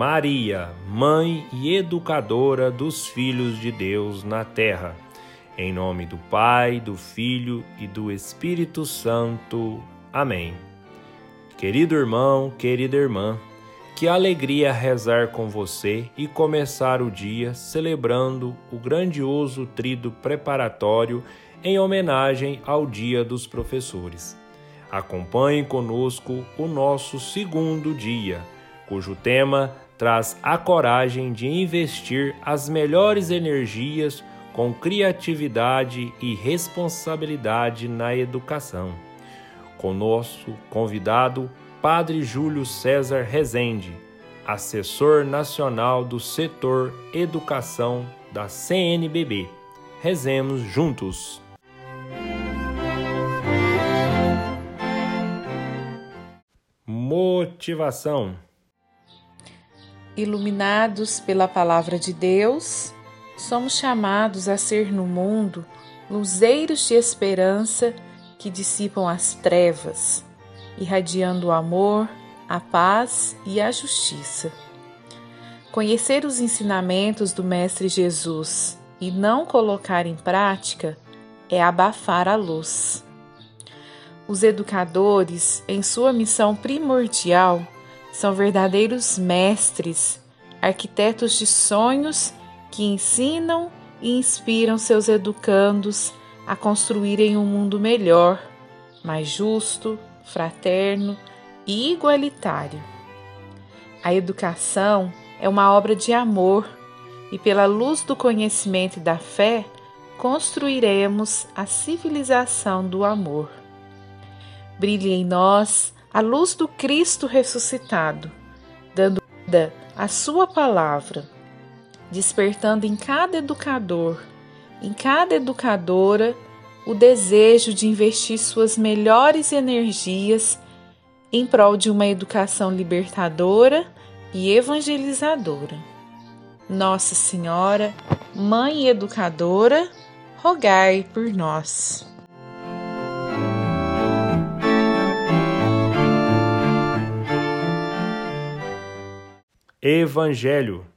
Maria, mãe e educadora dos filhos de Deus na terra. Em nome do Pai, do Filho e do Espírito Santo. Amém. Querido irmão, querida irmã, que alegria rezar com você e começar o dia celebrando o grandioso trido preparatório em homenagem ao Dia dos Professores. Acompanhe conosco o nosso segundo dia, cujo tema traz a coragem de investir as melhores energias com criatividade e responsabilidade na educação. Com nosso convidado, Padre Júlio César Rezende, assessor nacional do setor Educação da CNBB. Rezemos juntos. Motivação. Iluminados pela palavra de Deus, somos chamados a ser no mundo luzeiros de esperança que dissipam as trevas, irradiando o amor, a paz e a justiça. Conhecer os ensinamentos do Mestre Jesus e não colocar em prática é abafar a luz. Os educadores, em sua missão primordial, são verdadeiros mestres, arquitetos de sonhos que ensinam e inspiram seus educandos a construírem um mundo melhor, mais justo, fraterno e igualitário. A educação é uma obra de amor e, pela luz do conhecimento e da fé, construiremos a civilização do amor. Brilhe em nós a luz do Cristo ressuscitado, dando vida à Sua palavra, despertando em cada educador, em cada educadora, o desejo de investir suas melhores energias em prol de uma educação libertadora e evangelizadora. Nossa Senhora, Mãe Educadora, rogai por nós. Evangelho.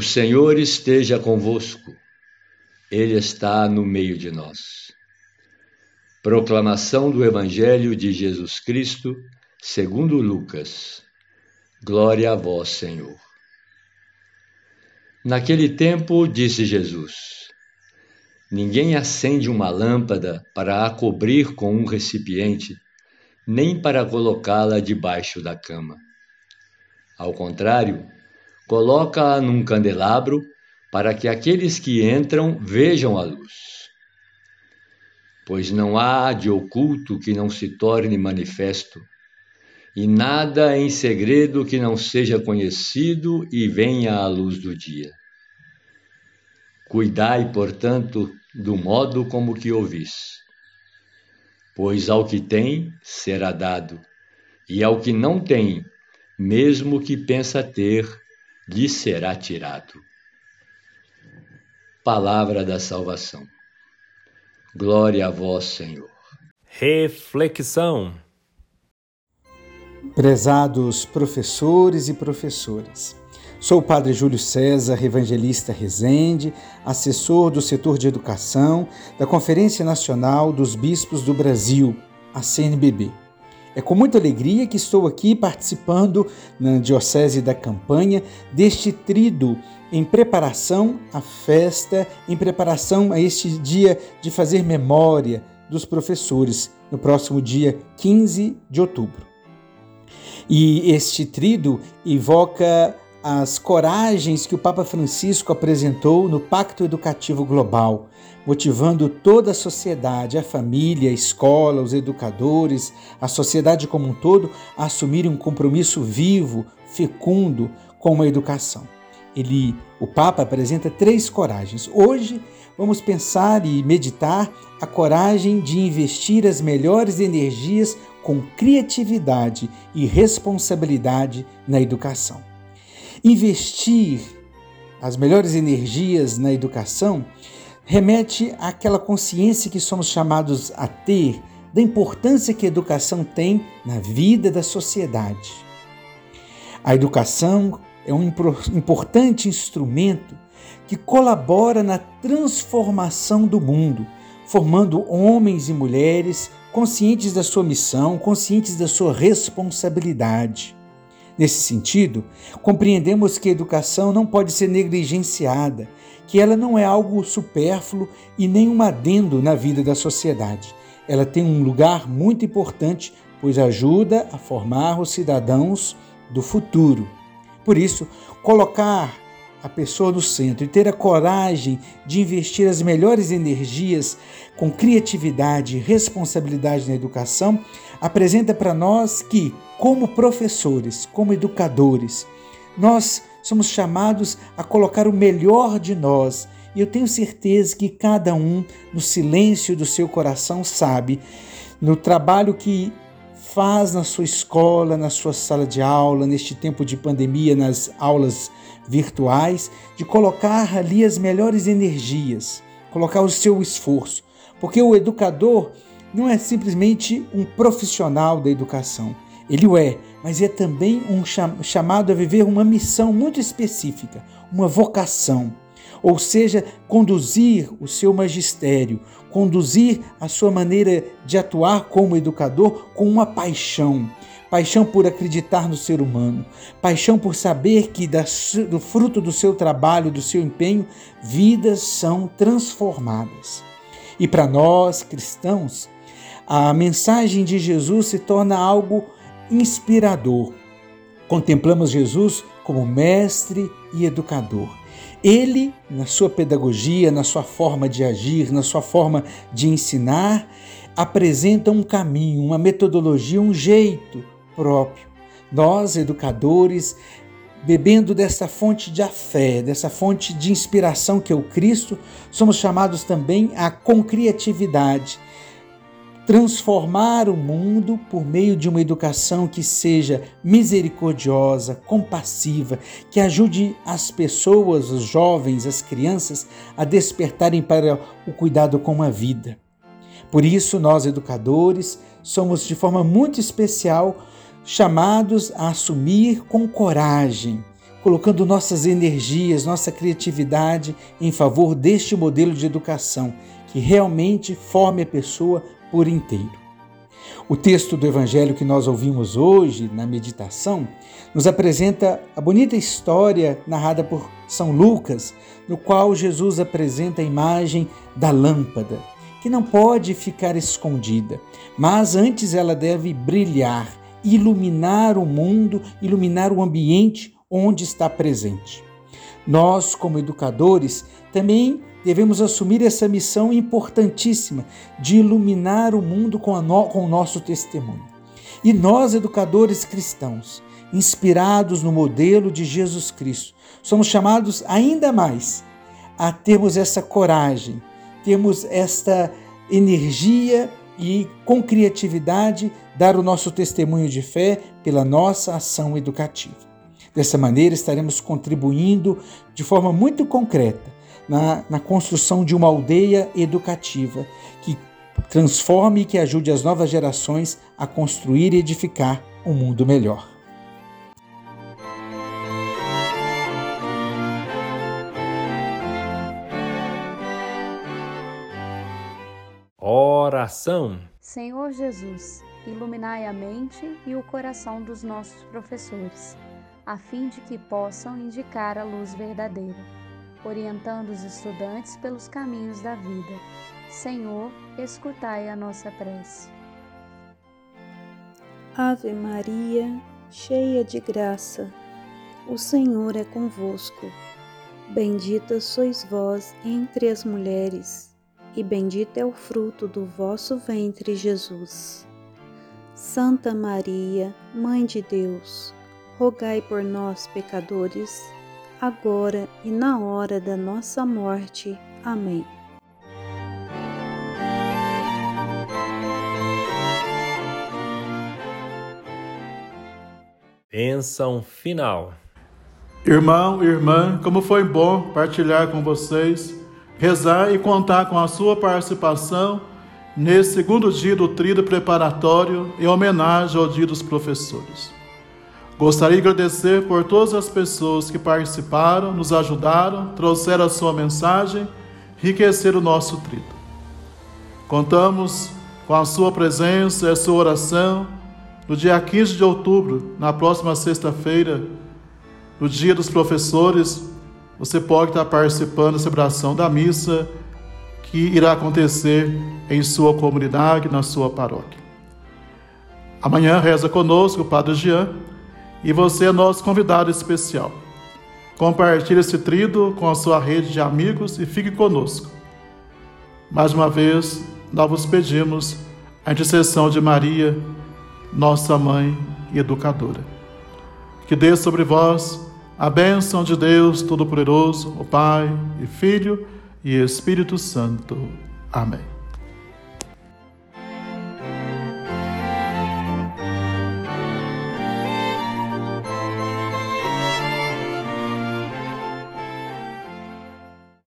O Senhor esteja convosco, Ele está no meio de nós. Proclamação do Evangelho de Jesus Cristo, segundo Lucas. Glória a vós, Senhor. Naquele tempo, disse Jesus: Ninguém acende uma lâmpada para a cobrir com um recipiente, nem para colocá-la debaixo da cama. Ao contrário, coloca-a num candelabro para que aqueles que entram vejam a luz. Pois não há de oculto que não se torne manifesto, e nada em segredo que não seja conhecido e venha à luz do dia. Cuidai, portanto, do modo como que ouvis. Pois ao que tem será dado, e ao que não tem, mesmo que pensa ter, lhe será tirado. Palavra da salvação. Glória a vós, Senhor. Reflexão. Prezados professores e professoras, sou o Padre Júlio César, evangelista Resende, assessor do setor de educação da Conferência Nacional dos Bispos do Brasil, a CNBB. É com muita alegria que estou aqui participando na Diocese da Campanha deste trido em preparação à festa, em preparação a este dia de fazer memória dos professores, no próximo dia 15 de outubro. E este trido evoca as coragens que o Papa Francisco apresentou no Pacto Educativo Global, motivando toda a sociedade, a família, a escola, os educadores, a sociedade como um todo a assumirem um compromisso vivo, fecundo com a educação. Ele, o Papa apresenta três coragens. Hoje vamos pensar e meditar a coragem de investir as melhores energias com criatividade e responsabilidade na educação. Investir as melhores energias na educação remete àquela consciência que somos chamados a ter da importância que a educação tem na vida da sociedade. A educação é um importante instrumento que colabora na transformação do mundo, formando homens e mulheres conscientes da sua missão, conscientes da sua responsabilidade. Nesse sentido, compreendemos que a educação não pode ser negligenciada, que ela não é algo supérfluo e nem um adendo na vida da sociedade. Ela tem um lugar muito importante, pois ajuda a formar os cidadãos do futuro. Por isso, colocar a pessoa no centro e ter a coragem de investir as melhores energias com criatividade e responsabilidade na educação, apresenta para nós que, como professores, como educadores, nós somos chamados a colocar o melhor de nós. E eu tenho certeza que cada um, no silêncio do seu coração, sabe, no trabalho que faz na sua escola, na sua sala de aula, neste tempo de pandemia, nas aulas virtuais, de colocar ali as melhores energias, colocar o seu esforço. Porque o educador não é simplesmente um profissional da educação, ele o é, mas é também um chamado a viver uma missão muito específica, uma vocação. Ou seja, conduzir o seu magistério, conduzir a sua maneira de atuar como educador com uma paixão. Paixão por acreditar no ser humano, paixão por saber que do fruto do seu trabalho, do seu empenho, vidas são transformadas. E para nós cristãos, a mensagem de Jesus se torna algo inspirador. Contemplamos Jesus como mestre e educador. Ele, na sua pedagogia, na sua forma de agir, na sua forma de ensinar, apresenta um caminho, uma metodologia, um jeito próprio. Nós, educadores, bebendo dessa fonte de fé, dessa fonte de inspiração que é o Cristo, somos chamados também a com criatividade transformar o mundo por meio de uma educação que seja misericordiosa, compassiva, que ajude as pessoas, os jovens, as crianças a despertarem para o cuidado com a vida. Por isso, nós educadores somos de forma muito especial chamados a assumir com coragem, colocando nossas energias, nossa criatividade em favor deste modelo de educação que realmente forme a pessoa por inteiro. O texto do evangelho que nós ouvimos hoje na meditação nos apresenta a bonita história narrada por São Lucas, no qual Jesus apresenta a imagem da lâmpada, que não pode ficar escondida, mas antes ela deve brilhar, iluminar o mundo, iluminar o ambiente onde está presente. Nós, como educadores, também devemos assumir essa missão importantíssima de iluminar o mundo com, no, com o nosso testemunho. E nós, educadores cristãos, inspirados no modelo de Jesus Cristo, somos chamados ainda mais a termos essa coragem, termos esta energia e, com criatividade, dar o nosso testemunho de fé pela nossa ação educativa. Dessa maneira, estaremos contribuindo de forma muito concreta na, na construção de uma aldeia educativa que transforme e que ajude as novas gerações a construir e edificar um mundo melhor. Oração. Senhor Jesus, iluminai a mente e o coração dos nossos professores, a fim de que possam indicar a luz verdadeira, orientando os estudantes pelos caminhos da vida. Senhor, escutai a nossa prece. Ave Maria, cheia de graça, o Senhor é convosco. Bendita sois vós entre as mulheres e bendito é o fruto do vosso ventre, Jesus. Santa Maria, Mãe de Deus, rogai por nós, pecadores, agora e na hora da nossa morte. Amém. Bênção final. Irmão, irmã, como foi bom partilhar com vocês rezar e contar com a sua participação nesse segundo dia do tríduo preparatório em homenagem ao Dia dos Professores. Gostaria de agradecer por todas as pessoas que participaram, nos ajudaram, trouxeram a sua mensagem, enriqueceram o nosso tríduo. Contamos com a sua presença e a sua oração no dia 15 de outubro, na próxima sexta-feira, no Dia dos Professores, você pode estar participando da celebração da missa que irá acontecer em sua comunidade, na sua paróquia. Amanhã reza conosco o Padre Jean e você é nosso convidado especial. Compartilhe esse trido com a sua rede de amigos e fique conosco. Mais uma vez, nós vos pedimos a intercessão de Maria, nossa mãe e educadora. Que dê sobre vós a bênção de Deus Todo-Poderoso, o Pai e Filho e Espírito Santo. Amém.